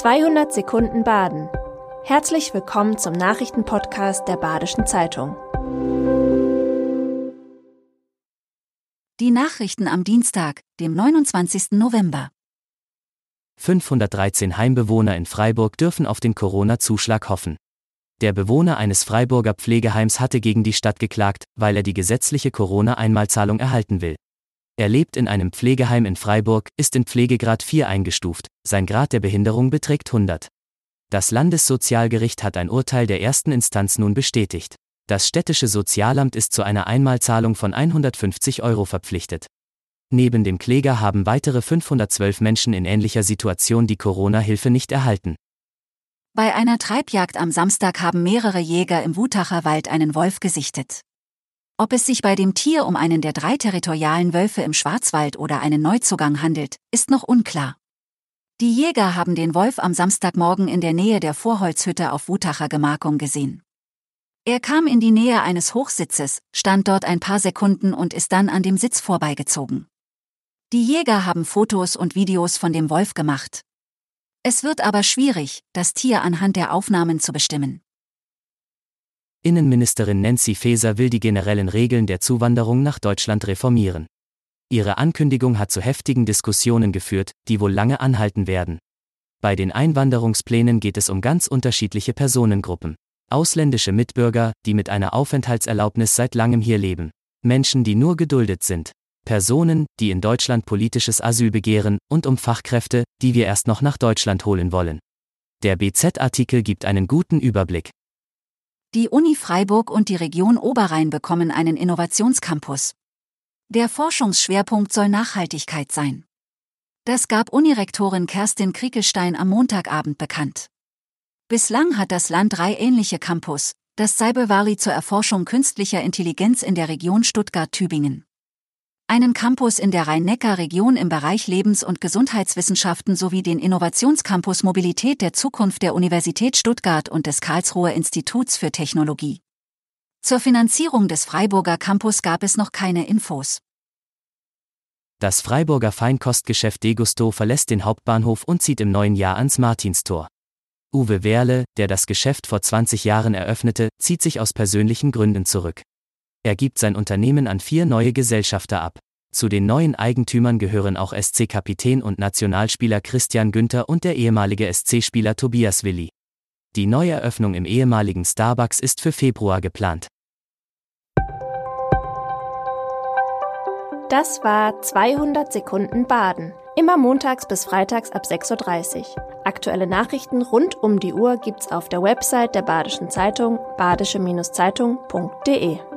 200 Sekunden Baden. Herzlich willkommen zum Nachrichtenpodcast der Badischen Zeitung. Die Nachrichten am Dienstag, dem 29. November. 513 Heimbewohner in Freiburg dürfen auf den Corona-Zuschlag hoffen. Der Bewohner eines Freiburger Pflegeheims hatte gegen die Stadt geklagt, weil er die gesetzliche Corona-Einmalzahlung erhalten will. Er lebt in einem Pflegeheim in Freiburg, ist in Pflegegrad 4 eingestuft, sein Grad der Behinderung beträgt 100. Das Landessozialgericht hat ein Urteil der ersten Instanz nun bestätigt. Das städtische Sozialamt ist zu einer Einmalzahlung von 150 Euro verpflichtet. Neben dem Kläger haben weitere 512 Menschen in ähnlicher Situation die Corona-Hilfe nicht erhalten. Bei einer Treibjagd am Samstag haben mehrere Jäger im Wutacher Wald einen Wolf gesichtet. Ob es sich bei dem Tier um einen der drei territorialen Wölfe im Schwarzwald oder einen Neuzugang handelt, ist noch unklar. Die Jäger haben den Wolf am Samstagmorgen in der Nähe der Vorholzhütte auf Wutacher Gemarkung gesehen. Er kam in die Nähe eines Hochsitzes, stand dort ein paar Sekunden und ist dann an dem Sitz vorbeigezogen. Die Jäger haben Fotos und Videos von dem Wolf gemacht. Es wird aber schwierig, das Tier anhand der Aufnahmen zu bestimmen. Innenministerin Nancy Faeser will die generellen Regeln der Zuwanderung nach Deutschland reformieren. Ihre Ankündigung hat zu heftigen Diskussionen geführt, die wohl lange anhalten werden. Bei den Einwanderungsplänen geht es um ganz unterschiedliche Personengruppen. Ausländische Mitbürger, die mit einer Aufenthaltserlaubnis seit langem hier leben. Menschen, die nur geduldet sind. Personen, die in Deutschland politisches Asyl begehren, und um Fachkräfte, die wir erst noch nach Deutschland holen wollen. Der BZ-Artikel gibt einen guten Überblick. Die Uni Freiburg und die Region Oberrhein bekommen einen Innovationscampus. Der Forschungsschwerpunkt soll Nachhaltigkeit sein. Das gab Unirektorin Kerstin Kriekelstein am Montagabend bekannt. Bislang hat das Land drei ähnliche Campus, das Cyber Valley zur Erforschung künstlicher Intelligenz in der Region Stuttgart-Tübingen einen Campus in der Rhein-Neckar-Region im Bereich Lebens- und Gesundheitswissenschaften sowie den Innovationscampus Mobilität der Zukunft der Universität Stuttgart und des Karlsruher Instituts für Technologie. Zur Finanzierung des Freiburger Campus gab es noch keine Infos. Das Freiburger Feinkostgeschäft Degusto verlässt den Hauptbahnhof und zieht im neuen Jahr ans Martinstor. Uwe Werle, der das Geschäft vor 20 Jahren eröffnete, zieht sich aus persönlichen Gründen zurück. Er gibt sein Unternehmen an vier neue Gesellschafter ab. Zu den neuen Eigentümern gehören auch SC-Kapitän und Nationalspieler Christian Günther und der ehemalige SC-Spieler Tobias Willi. Die Neueröffnung im ehemaligen Starbucks ist für Februar geplant. Das war 200 Sekunden Baden. Immer montags bis freitags ab 6.30 Uhr. Aktuelle Nachrichten rund um die Uhr gibt's auf der Website der Badischen Zeitung badische-zeitung.de.